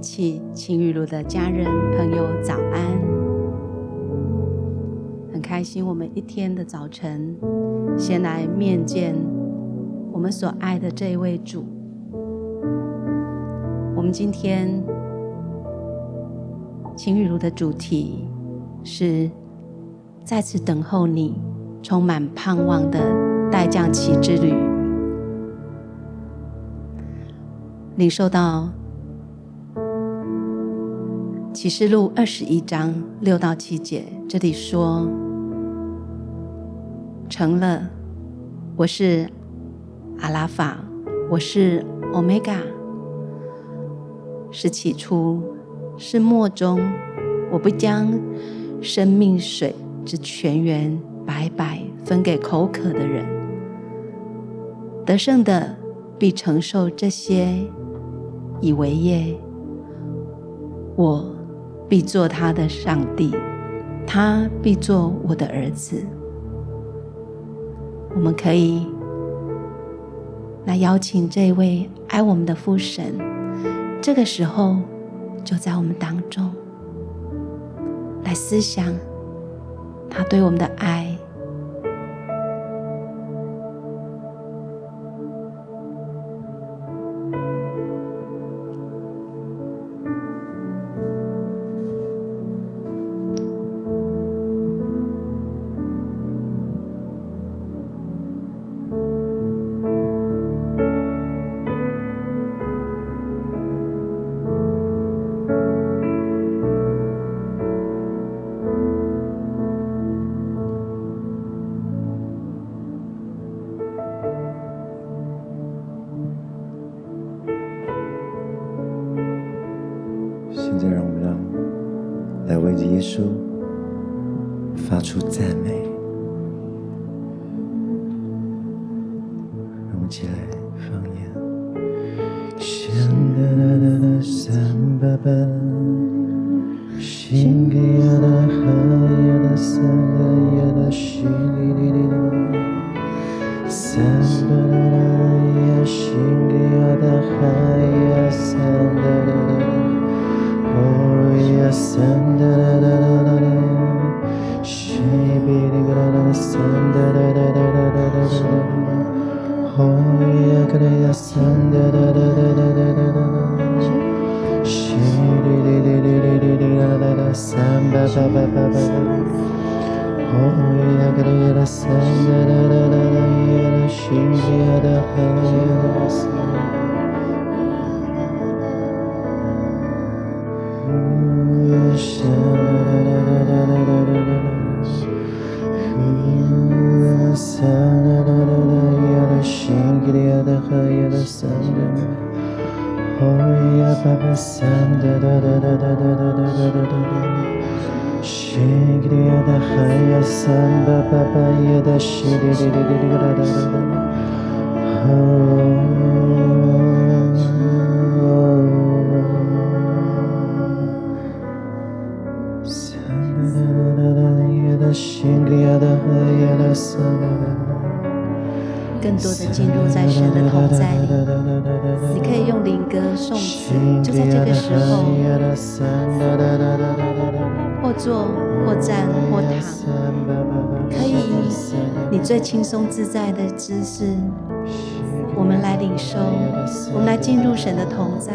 起晴雨露的家人朋友早安，很开心我们一天的早晨先来面见我们所爱的这一位主。我们今天晴雨露的主题是再次等候你，充满盼望的待降旗之旅。领受到启示录二十一章六到七节，这里说：“成了，我是阿拉法，我是欧米伽，是起初，是末终，我不将生命水之泉源白白分给口渴的人，得胜的必承受这些。”以为业，我必做他的上帝，他必做我的儿子。我们可以来邀请这位爱我们的父神，这个时候就在我们当中，来思想他对我们的爱。轻松自在的姿势，我们来领受，我们来进入神的同在。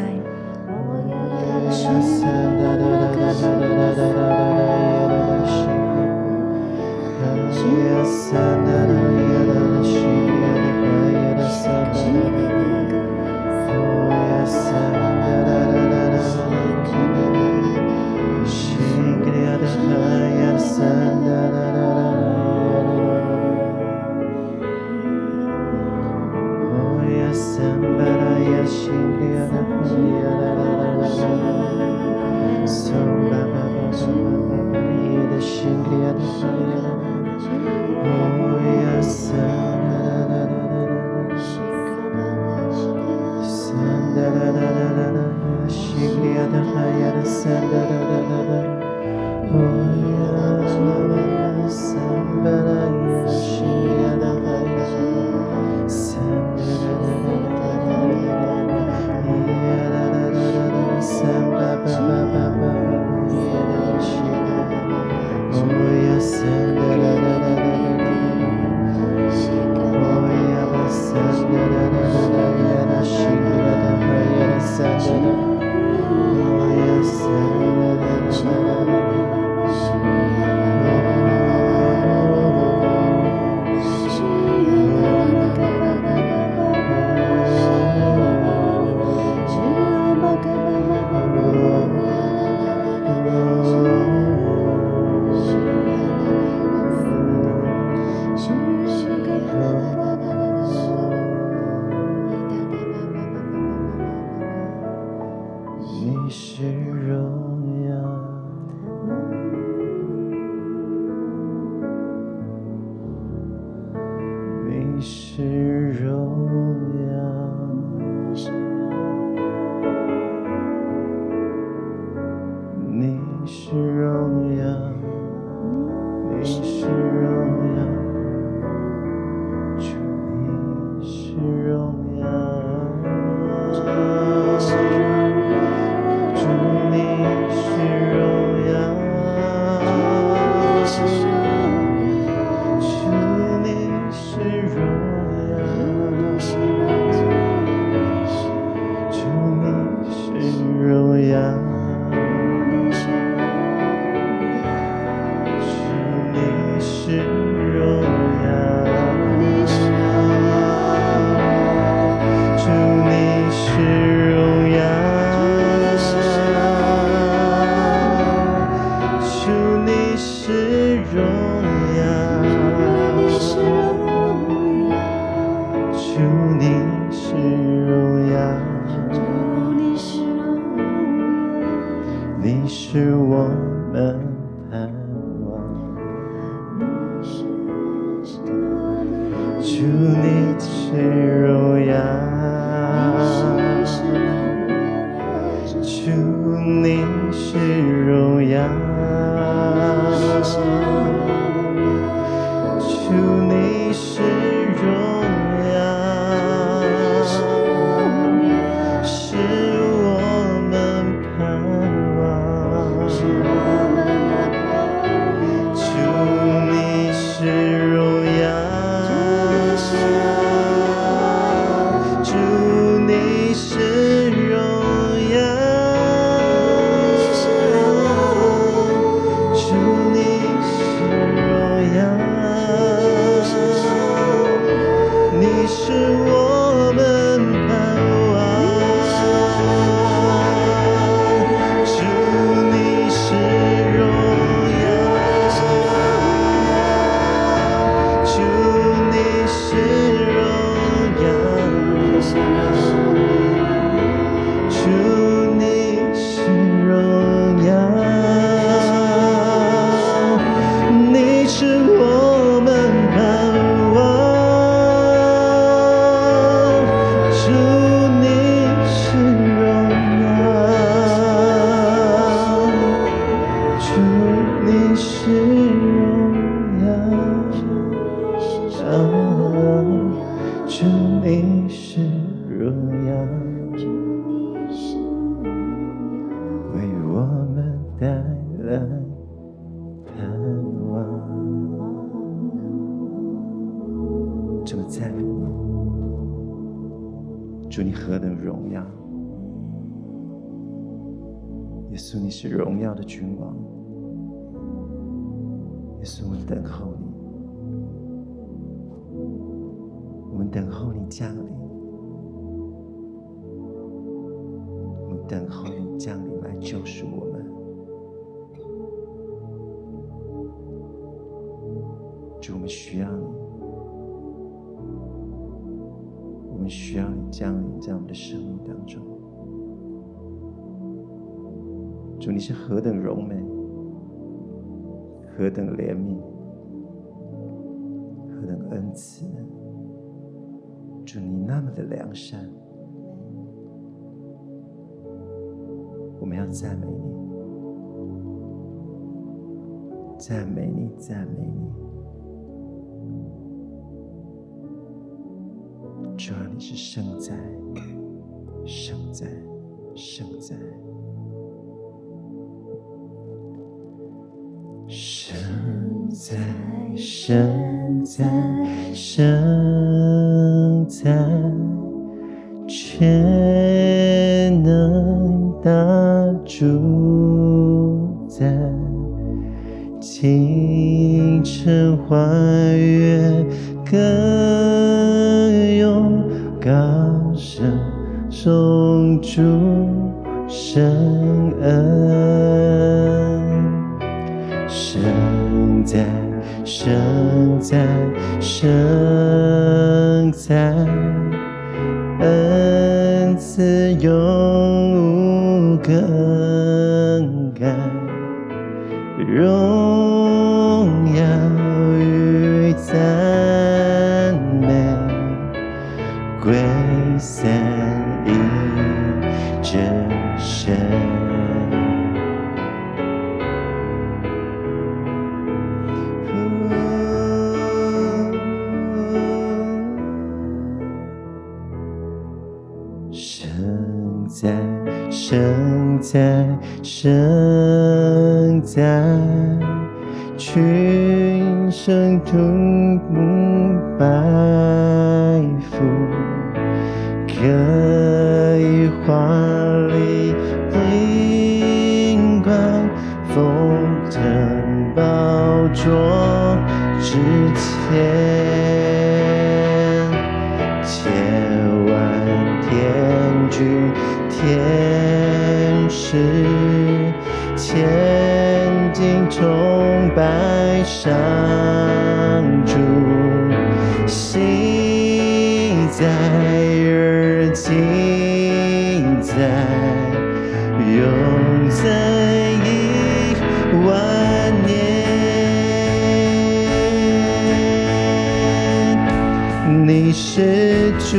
耶稣，我们等候你，我们等候你降临，我们等候你降临来救赎我们。主，我们需要你，我们需要你降临在我们的生命当中。主，你是何等荣美，何等怜悯，何等恩慈。主，你那么的良善，我们要赞美你，赞美你，赞美你。主啊，你是圣哉，圣哉，圣哉。在神在神在，全能大主宰，清晨欢悦歌咏，高声颂主永无更改正在群生中。白上主，心在而情在，永在一万年。你是主，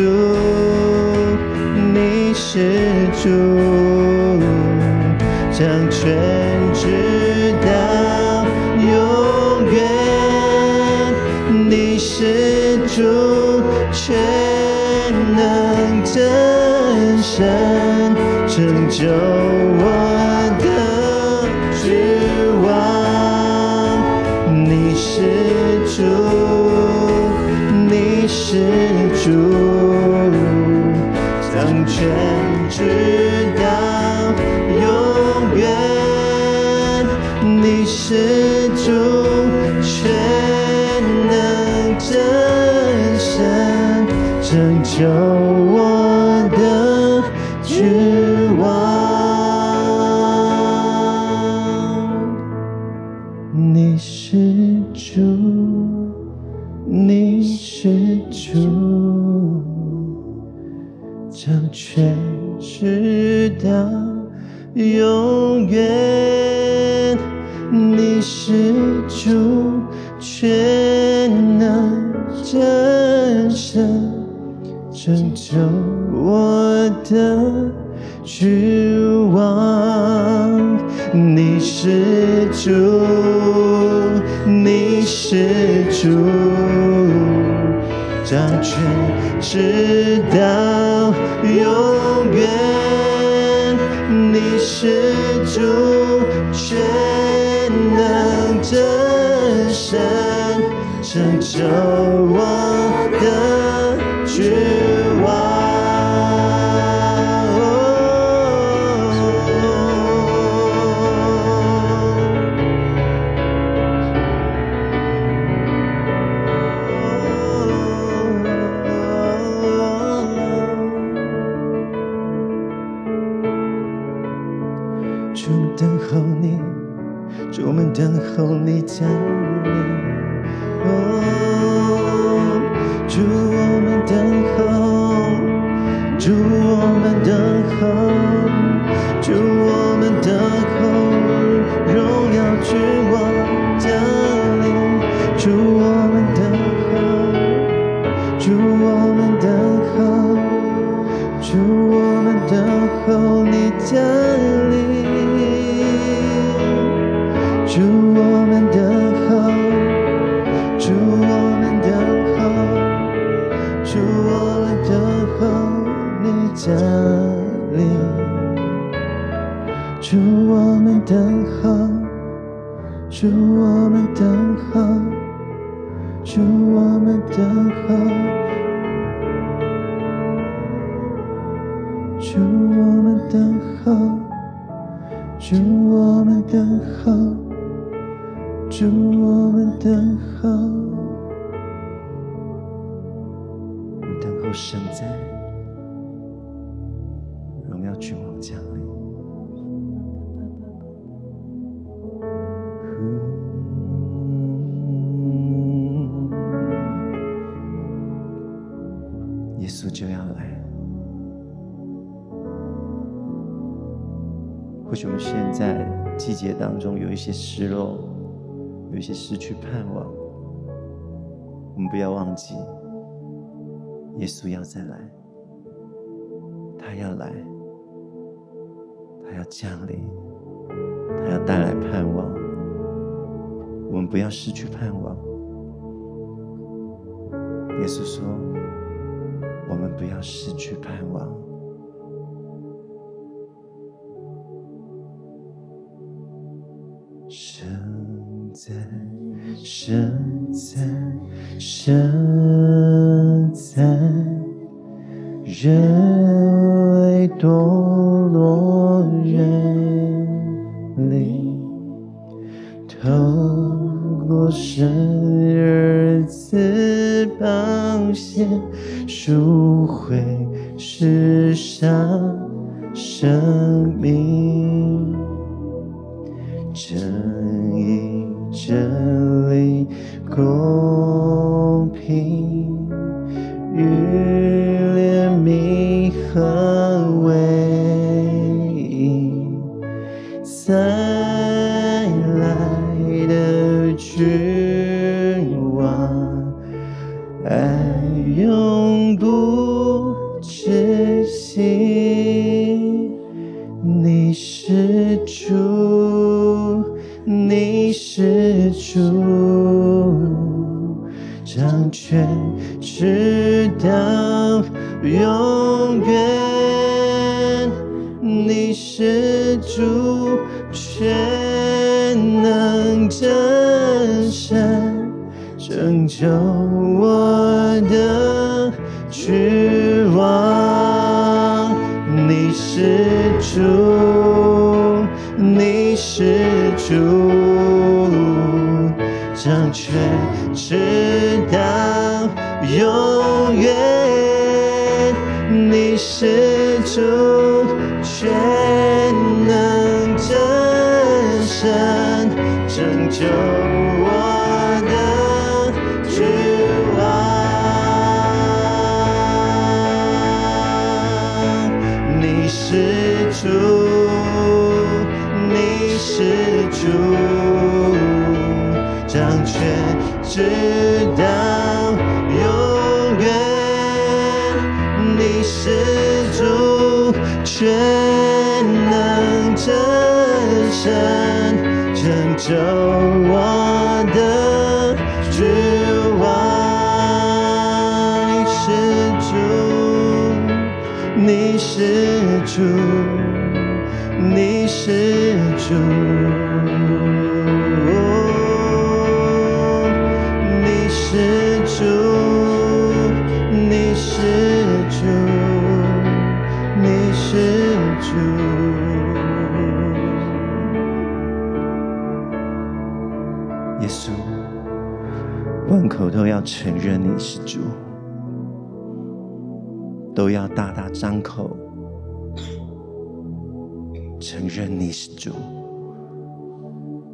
你是主。是主全能真神拯救。耶稣就要来。或许我们现在季节当中有一些失落，有一些失去盼望。我们不要忘记，耶稣要再来，他要来，他要降临，他要带来盼望。我们不要失去盼望。耶稣说。我们不要失去盼望。”生在，深你是主，掌权直到永远。你是主，全能真神，拯救我的君王。你是主，你是。主主。耶稣，万口都要承认你是主，都要大大张口。承认你是主，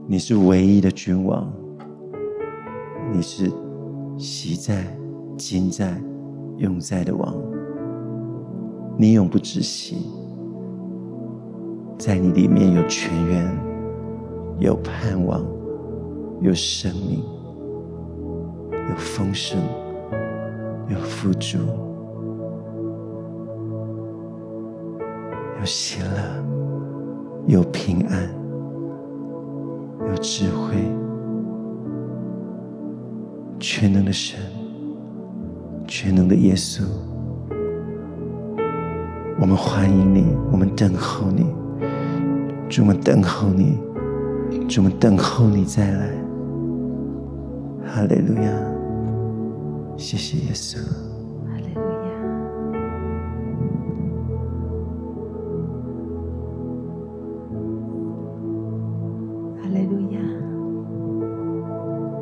你是唯一的君王，你是昔在、今在、永在的王，你永不止息，在你里面有泉源，有盼望，有生命，有丰盛，有富足，有喜乐。有平安，有智慧，全能的神，全能的耶稣，我们欢迎你，我们等候你，这么等候你这么等候你再来。哈利路亚。谢谢耶稣。哈利路亚哈利路亚。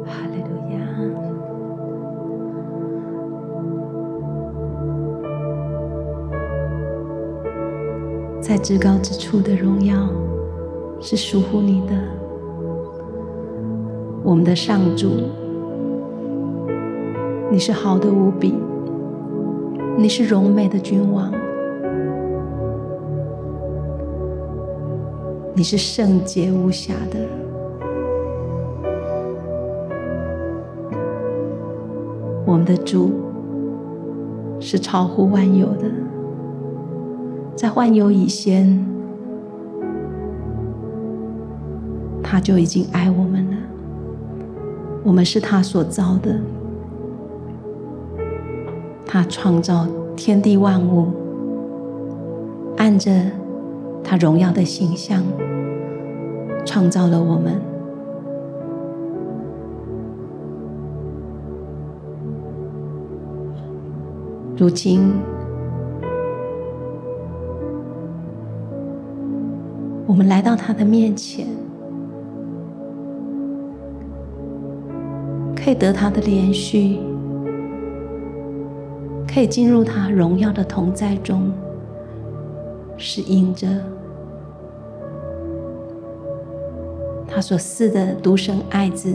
哈利路亚。在至高之处的荣耀。是属乎你的，我们的上主，你是好的无比，你是荣美的君王，你是圣洁无瑕的，我们的主是超乎万有的，在万有以先，他就已经爱我们了。我们是他所造的，他创造天地万物，按着他荣耀的形象。创造了我们，如今我们来到他的面前，可以得他的连续，可以进入他荣耀的同在中，是因着。他所赐的独生爱子，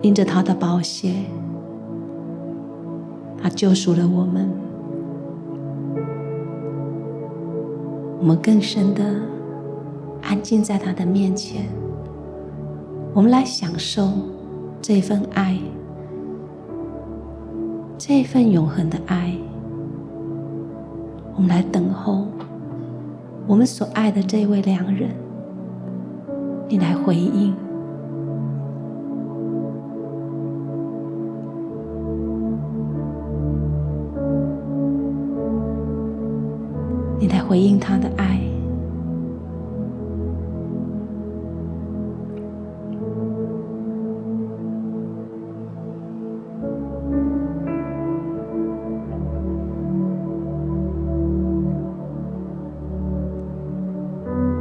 因着他的宝血，他救赎了我们。我们更深的安静在他的面前，我们来享受这份爱，这份永恒的爱。我们来等候我们所爱的这位良人，你来回应，来回应他的爱。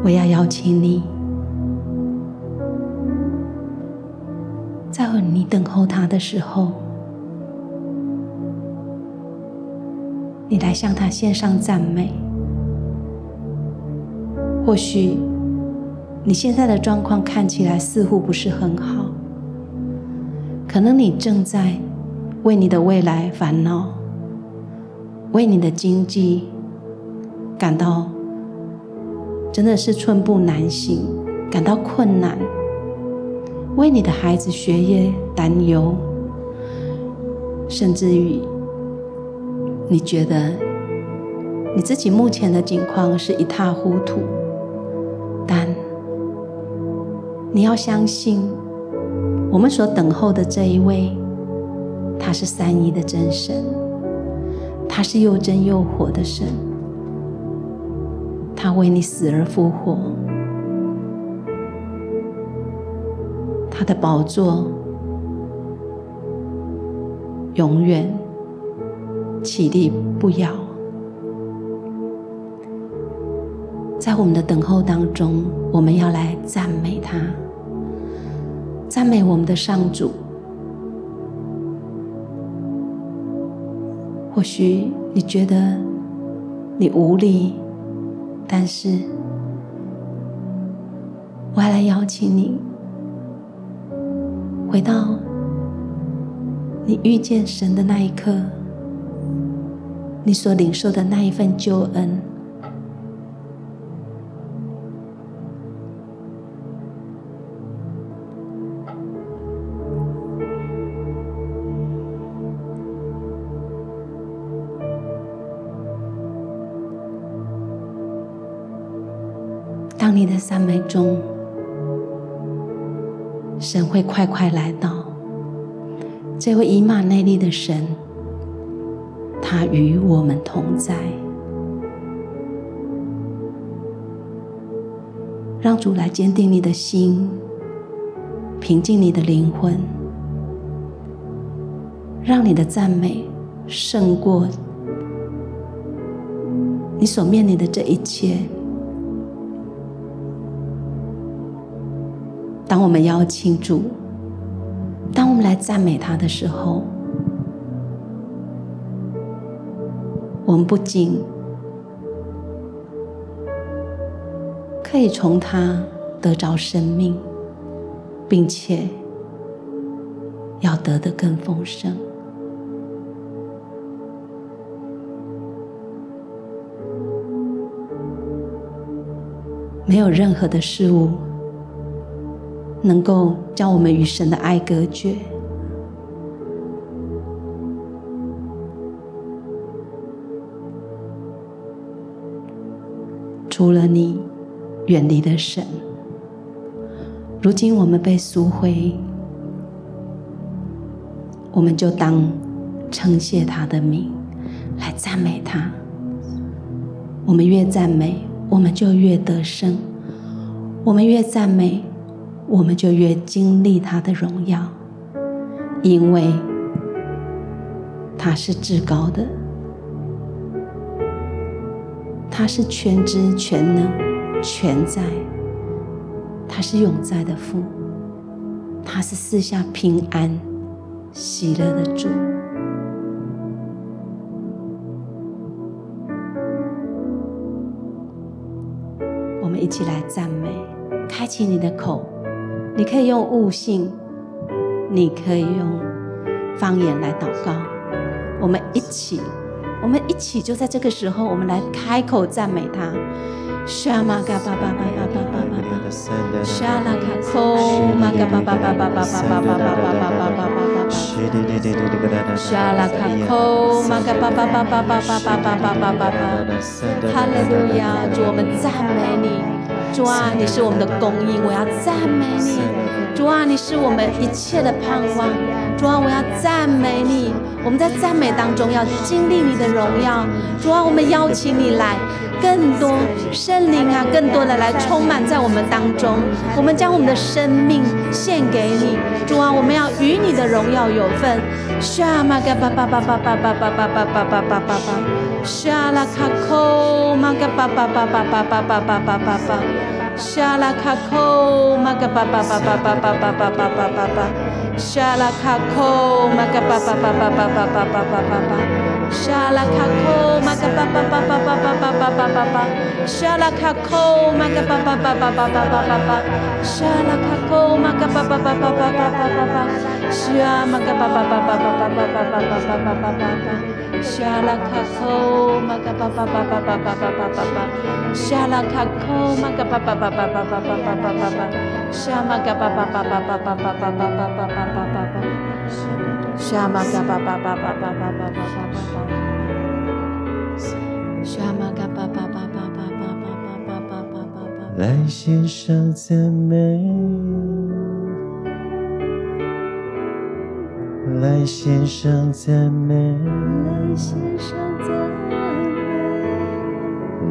我要邀请你，在你等候他的时候，你来向他献上赞美。或许你现在的状况看起来似乎不是很好，可能你正在为你的未来烦恼，为你的经济感到。真的是寸步难行，感到困难，为你的孩子学业担忧，甚至于你觉得你自己目前的境况是一塌糊涂，你要相信，我们所等候的这一位，他是三一的真神，他是又真又活的神。他为你死而复活，他的宝座永远屹立不摇。在我们的等候当中，我们要来赞美他，赞美我们的上主。或许你觉得你无力。但是，我还来邀请你，回到你遇见神的那一刻，你所领受的那一份救恩。神会快快来到。这位以马内利的神，他与我们同在。让主来坚定你的心，平静你的灵魂，让你的赞美胜过你所面临的这一切。当我们邀请主，当我们来赞美他的时候，我们不仅可以从他得着生命，并且要得的更丰盛。没有任何的事物能够将我们与神的爱隔绝。除了你，远离的神。如今我们被赎回，我们就当称谢他的名，来赞美他。我们越赞美，我们就越得胜；我们越赞美，我们就越经历他的荣耀，因为他是至高的。他是全知全能全在，他是永在的父，他是四下平安喜乐的主。我们一起来赞美，开启你的口，你可以用悟性，你可以用方言来祷告。我们一起。我们一起就在这个时候，我们来开口赞美他。沙玛嘎巴巴巴巴巴巴巴巴，沙拉卡库玛嘎巴巴巴巴巴巴巴巴巴巴巴巴巴巴，沙拉卡库玛嘎巴巴巴巴巴巴巴巴巴巴巴。哈利路亚！主，我们赞美你。主啊，你是我们的供应，我要赞美你。主啊，你是我们一切的盼望。主啊，我要赞美你。我们在赞美当中要经历你的荣耀。主啊，我们邀请你来，更多圣灵啊，更多的来充满在我们当中。我们将我们的生命献给你。主啊，我们要与你的荣耀有份。沙玛嘎巴巴巴巴巴巴巴巴巴巴巴巴巴，沙拉卡库玛嘎巴巴巴巴巴巴巴巴巴巴巴，沙拉卡扣玛嘎巴巴巴巴巴巴巴巴巴巴巴巴。沙拉卡扣玛嘎巴巴巴巴巴巴巴巴巴巴巴，沙拉卡库玛嘎巴巴巴巴巴巴巴巴巴巴巴，沙拉卡库玛嘎巴巴巴巴巴巴巴巴巴，沙拉卡库玛嘎巴巴巴巴巴巴巴巴巴，沙玛嘎巴巴巴巴巴巴巴巴巴巴巴巴巴巴，沙拉卡库玛嘎巴巴巴巴巴巴巴巴巴巴，沙拉卡库玛嘎巴巴巴巴巴巴巴巴巴巴巴，沙玛嘎巴巴巴巴巴巴巴巴巴巴巴。巴巴巴，沙玛嘎巴巴巴巴巴巴巴巴巴说玛噶巴巴巴巴巴巴巴巴巴巴巴。来献上赞美，来献上赞美，来献上赞美，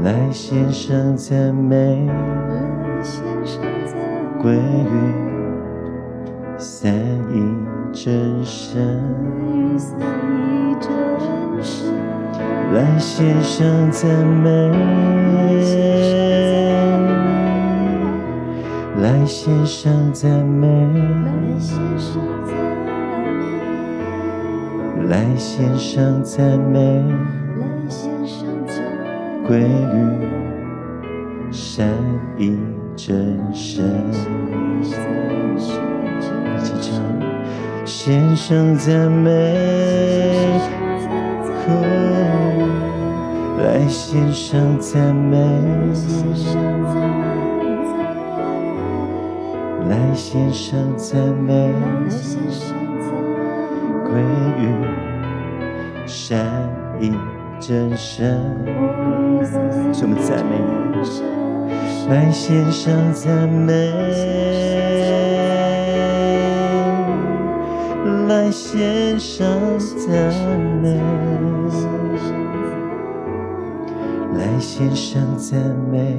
来献上赞美，归于。三一真神，来献上赞美，来献上赞美，来献上赞美，归于三一真神。献上赞美，来献上赞美，来献上赞美，归于三一真神，什么赞美？来献上赞美。来献上赞美，来献上赞美，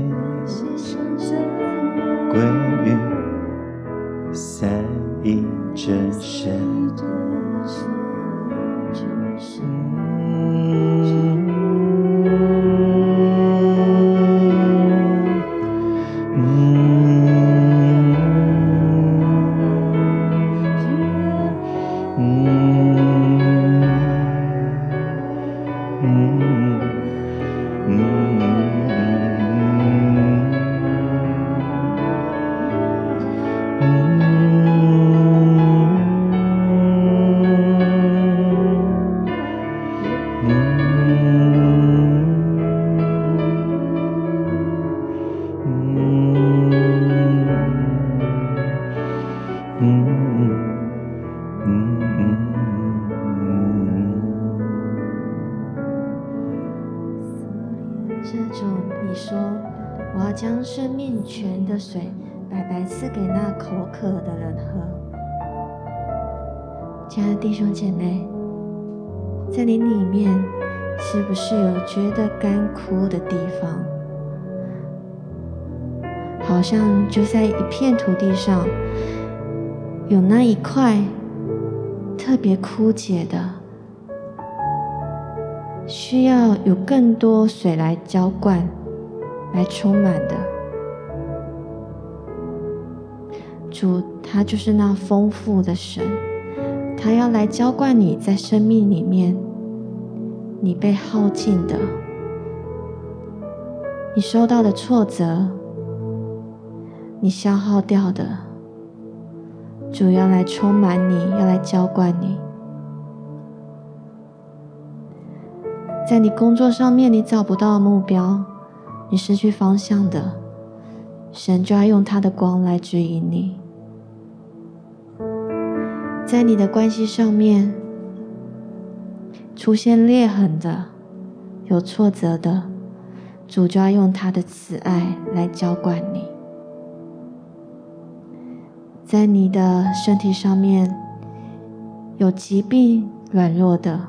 土地上，有那一块特别枯竭的，需要有更多水来浇灌、来充满的。主，他就是那丰富的神。他要来浇灌你在生命里面，你被耗尽的，你受到的挫折，你消耗掉的，主要来充满你，要来浇灌你。在你工作上面，你找不到目标，你失去方向的，神就要用他的光来指引你。在你的关系上面出现裂痕的、有挫折的，主就要用他的慈爱来浇灌你。在你的身体上面有疾病、软弱的，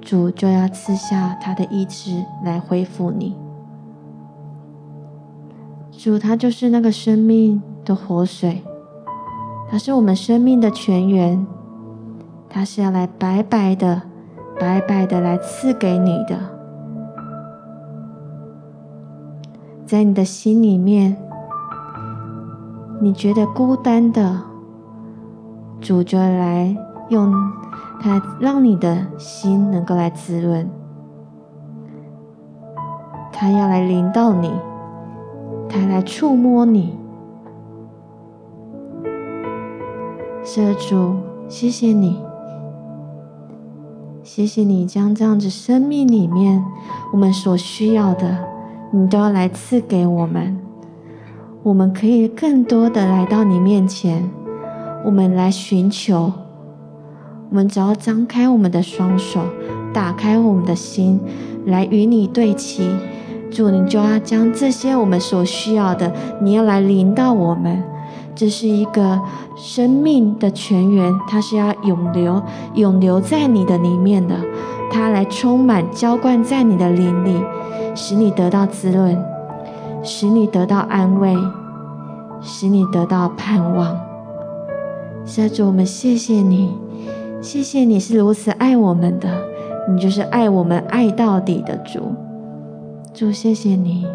主就要赐下他的医治来恢复你。主他就是那个生命的活水。它是我们生命的泉源，它是要来白白的、白白的来赐给你的。在你的心里面，你觉得孤单的，主就来用它，让你的心能够来滋润。他要来临到你，他来触摸你。社主，谢谢你，谢谢你将这样子生命里面我们所需要的，你都要来赐给我们。我们可以更多的来到你面前，我们来寻求。我们只要张开我们的双手，打开我们的心，来与你对齐。主，你就要将这些我们所需要的，你要来临到我们。这是一个生命的泉源，它是要永留、永留在你的里面的，它来充满、浇灌在你的灵里，使你得到滋润，使你得到安慰，使你得到盼望。现在主，我们谢谢你，谢谢你是如此爱我们的，你就是爱我们爱到底的主。主，谢谢你。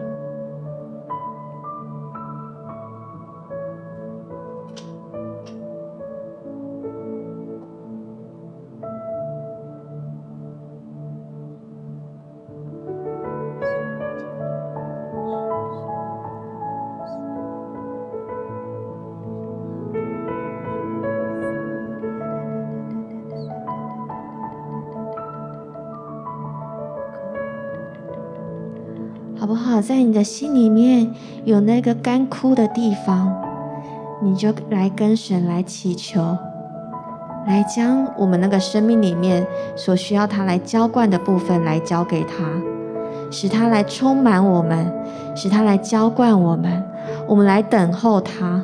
在你的心里面有那个干枯的地方，你就来跟神来祈求，来将我们那个生命里面所需要他来浇灌的部分来交给他，使他来充满我们，使他来浇灌我们。我们来等候他，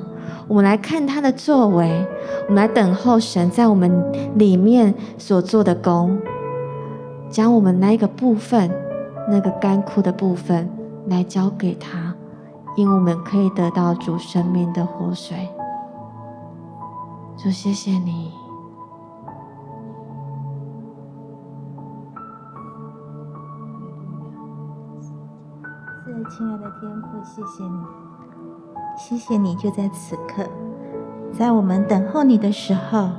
我们来看他的作为，我们来等候神在我们里面所做的工，将我们那个部分。那个干枯的部分来交给他，因为我们可以得到主生命的活水。主，谢谢你。是，亲爱的天父，谢谢你，谢谢你，就在此刻，在我们等候你的时候，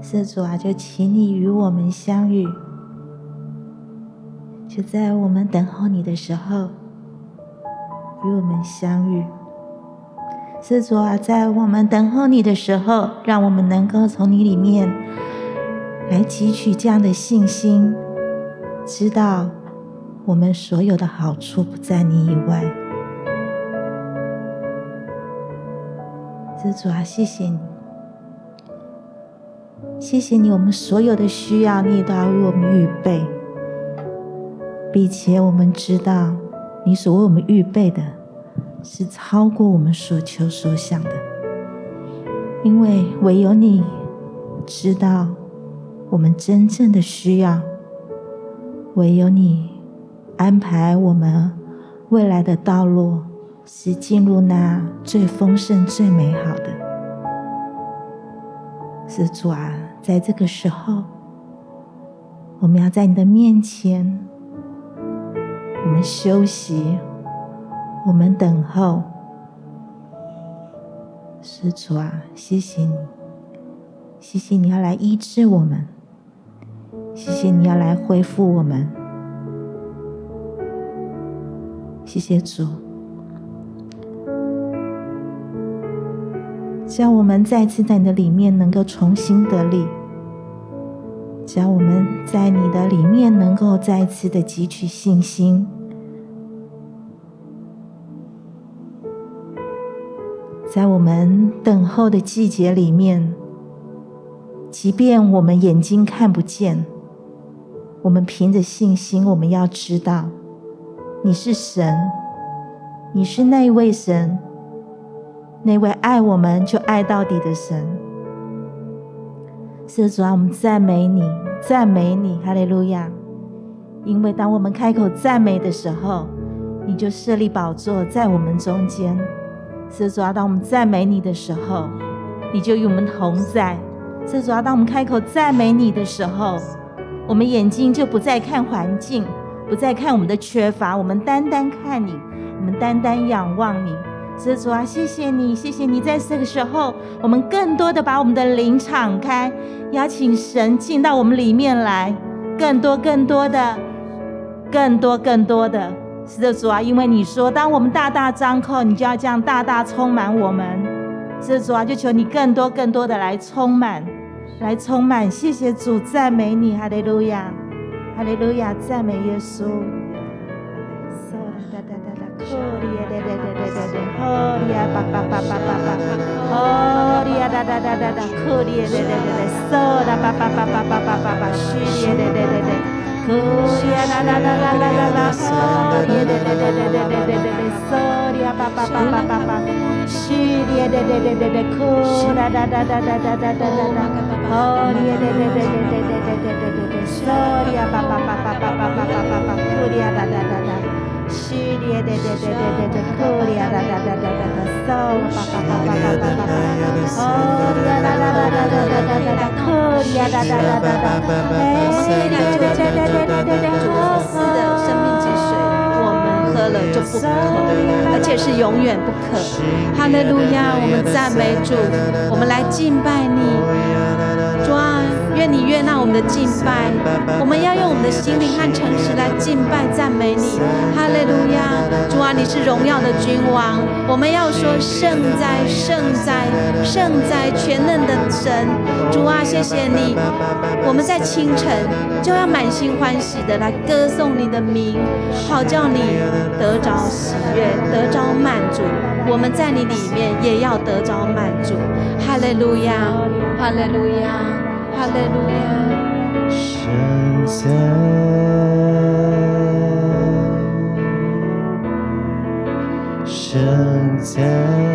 是主啊，就请你与我们相遇。就在我们等候你的时候，与我们相遇。是主啊，在我们等候你的时候，让我们能够从你里面来汲取这样的信心，知道我们所有的好处不在你以外。是主啊，谢谢你，谢谢你，我们所有的需要，你也都要为我们预备。并且我们知道，你所为我们预备的，是超过我们所求所想的，因为唯有你知道我们真正的需要，唯有你安排我们未来的道路，是进入那最丰盛、最美好的。是主啊，在这个时候，我们要在你的面前，我们休息，我们等候。施主啊，谢谢你，谢谢你要来医治我们，谢谢你要来恢复我们，谢谢主。叫我们再次在你的里面能够重新得力，只要我们在你的里面能够再次的汲取信心，在我们等候的季节里面，即便我们眼睛看不见，我们凭着信心，我们要知道你是神，你是那一位神。那位爱我们就爱到底的神，是主啊，我们赞美你，赞美你，哈利路亚！因为当我们开口赞美的时候，你就设立宝座在我们中间。是主啊，当我们赞美你的时候，你就与我们同在。是主啊，当我们开口赞美你的时候，我们眼睛就不再看环境，不再看我们的缺乏，我们单单看你，我们单单仰望你。是主啊，谢谢你，谢谢你，在这个时候，我们更多的把我们的灵敞开，邀请神进到我们里面来，更多、更多的、更多、更多的。是的，主啊，因为你说，当我们大大张口，你就要这样大大充满我们。是的，主啊，就求你更多、更多的来充满，来充满。谢谢主，赞美你，哈利路亚，哈利路亚，赞美耶稣。哦利亚巴巴巴巴巴巴，哦利亚哒哒哒哒哒，可利哒哒哒哒，哒，哒哒哒哒，哒哒哒哒哒哒哒，哦利哒哒哒哒哒哒哒哒，嗦利亚巴巴巴巴巴巴，西利哒哒哒哒哒，哒哒哒哒哒哒哒哒哒，哦利哒哒哒哒哒哒哒哒哒哒，嗦利亚巴巴巴巴巴巴巴巴巴，可利亚哒哒哒哒。西哩哒哒哒哒哒哒，库哩呀哒哒哒哒哒哒，嗦吧吧吧吧吧吧吧，哦呀哒哒哒哒哒哒哒哒哒，库哩呀哒哒哒哒哒，哎，哒哒哒哒哒哒哒，喝喝的生命之水，我们喝了就不渴，而且是永远不渴。哈利路亚，我们赞美主，我们来敬拜你，主啊。愿你悦纳我们的敬拜，我们要用我们的心灵和诚实来敬拜赞美你。哈利路亚，主啊，你是荣耀的君王，我们要说圣哉，圣哉，圣哉，全能的神。主啊，谢谢你，我们在清晨就要满心欢喜的来歌颂你的名，好叫你得着喜悦，得着满足。我们在你里面也要得着满足。哈利路亚，哈利路亚。在在。深在。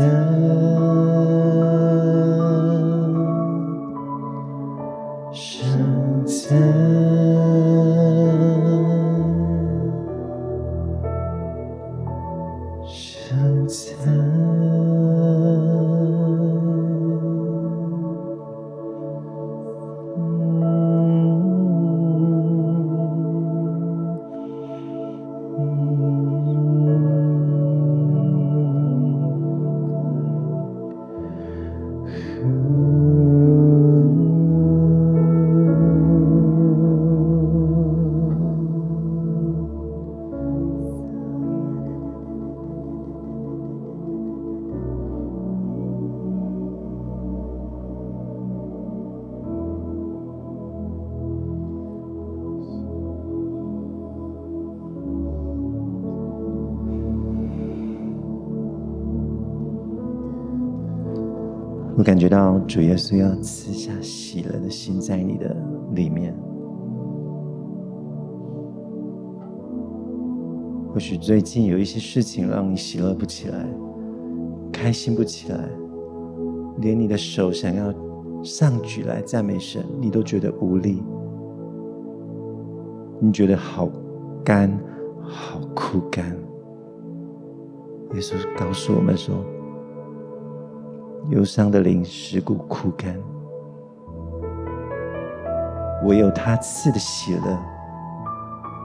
time. 觉到主耶稣要赐下喜乐的心在你的里面。或许最近有一些事情让你喜乐不起来，开心不起来，连你的手想要上举来赞美神，你都觉得无力。你觉得好干，好枯干。耶稣告诉我们说：“忧伤的灵，使骨枯干，唯有他赐的喜乐，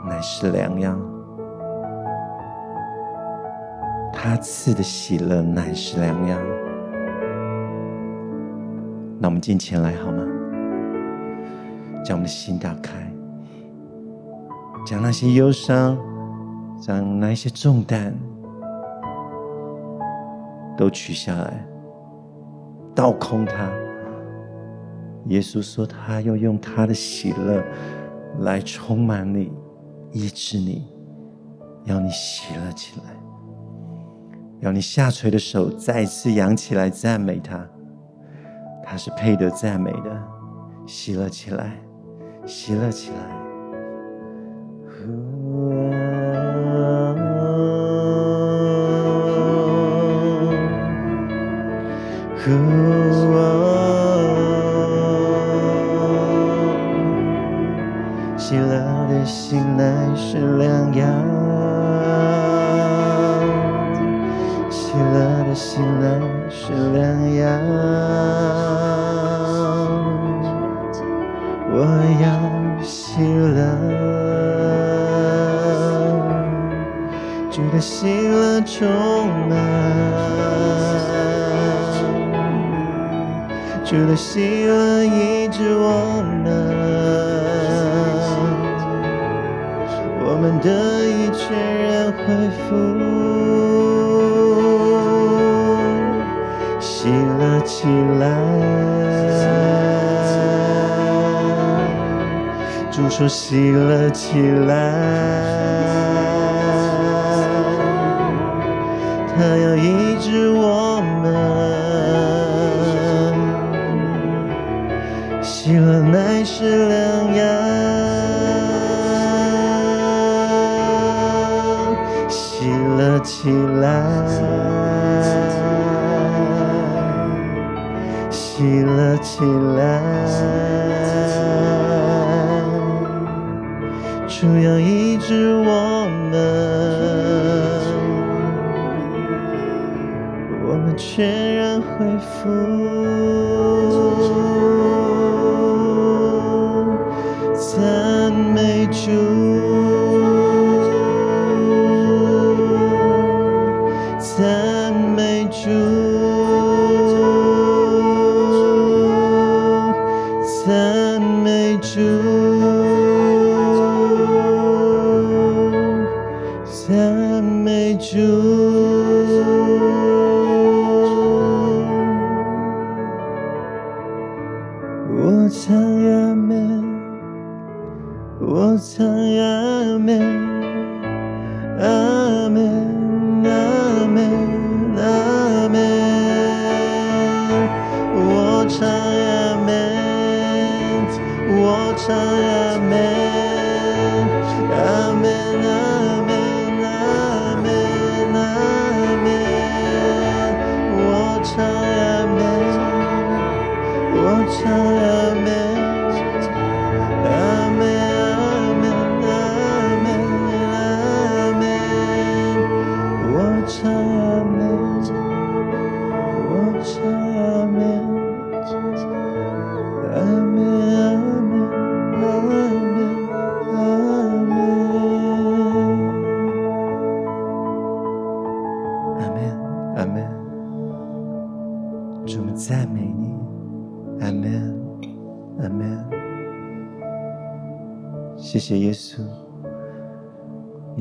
乃是良药。他赐的喜乐乃是良药。”那我们进前来好吗？将我们的心打开。将那些忧伤，将那些重担都取下来，倒空它。耶稣说，他要用他的喜乐来充满你，医治你，要你喜乐起来，要你下垂的手再次扬起来赞美他。他是配得赞美的，喜乐起来，喜乐起来。是良药，喜乐的心乃是良药。我要喜乐，主的喜乐充满。主的喜乐恢复，喜乐起来。主说喜乐起来，他要医治我谢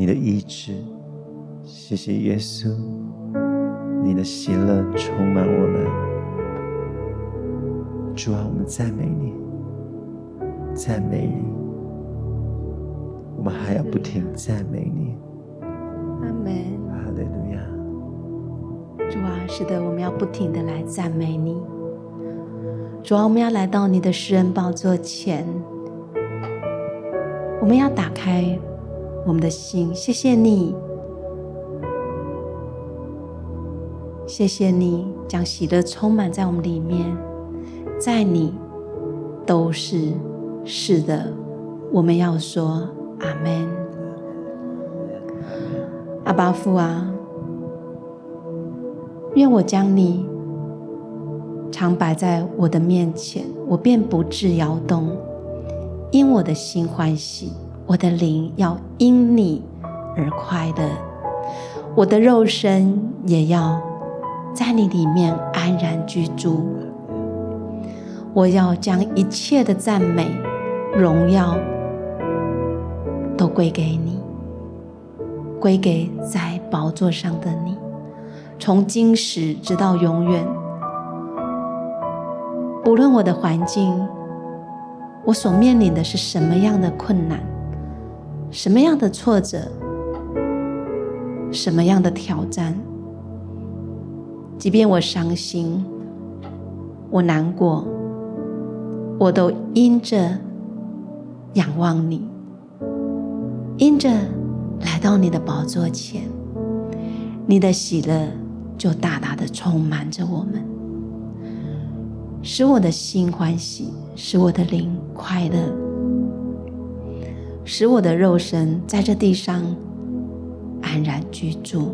你的医治；谢谢耶稣，你的喜乐充满我们。主啊，我们赞美你，赞美你，我们还要不停赞美你。阿门。哈利路亚。主啊，是的，我们要不停的来赞美你。主啊，我们要来到你的施恩宝座前，我们要打开我们的心。谢谢你，谢谢你将喜乐充满在我们里面，在你都是是的。我们要说阿门。阿巴父啊，愿我将你。常摆在我的面前，我便不致摇动，因我的心欢喜，我的灵要因你而快乐，我的肉身也要在你里面安然居住。我要将一切的赞美、荣耀都归给你，归给在宝座上的你，从今时直到永远。无论我的环境，我所面临的是什么样的困难，什么样的挫折，什么样的挑战，即便我伤心，我难过，我都因着仰望你，因着来到你的宝座前，你的喜乐就大大的充满着我们。使我的心欢喜，使我的灵快乐，使我的肉身在这地上安然居住。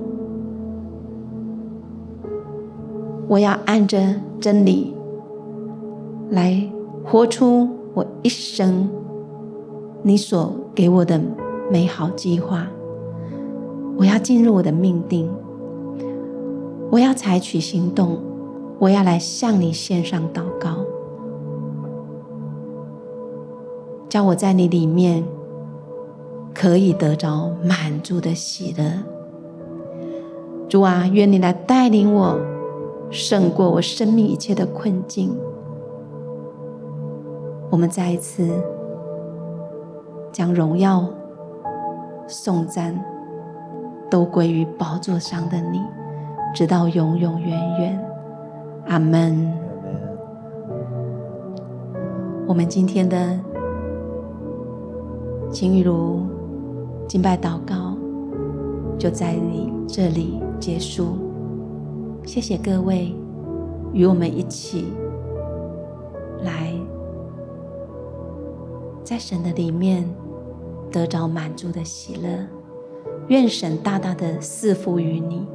我要按着真理来活出我一生你所给我的美好计划。我要进入我的命定，我要采取行动。我要来向你献上祷告，叫我在你里面可以得着满足的喜乐。主啊，愿你来带领我胜过我生命一切的困境。我们再一次将荣耀、颂赞都归于宝座上的你，直到永永远远。阿门。我们今天的晴雨如敬拜祷告就在你这里结束。谢谢各位与我们一起来在神的里面得着满足的喜乐。愿神大大的赐福于你。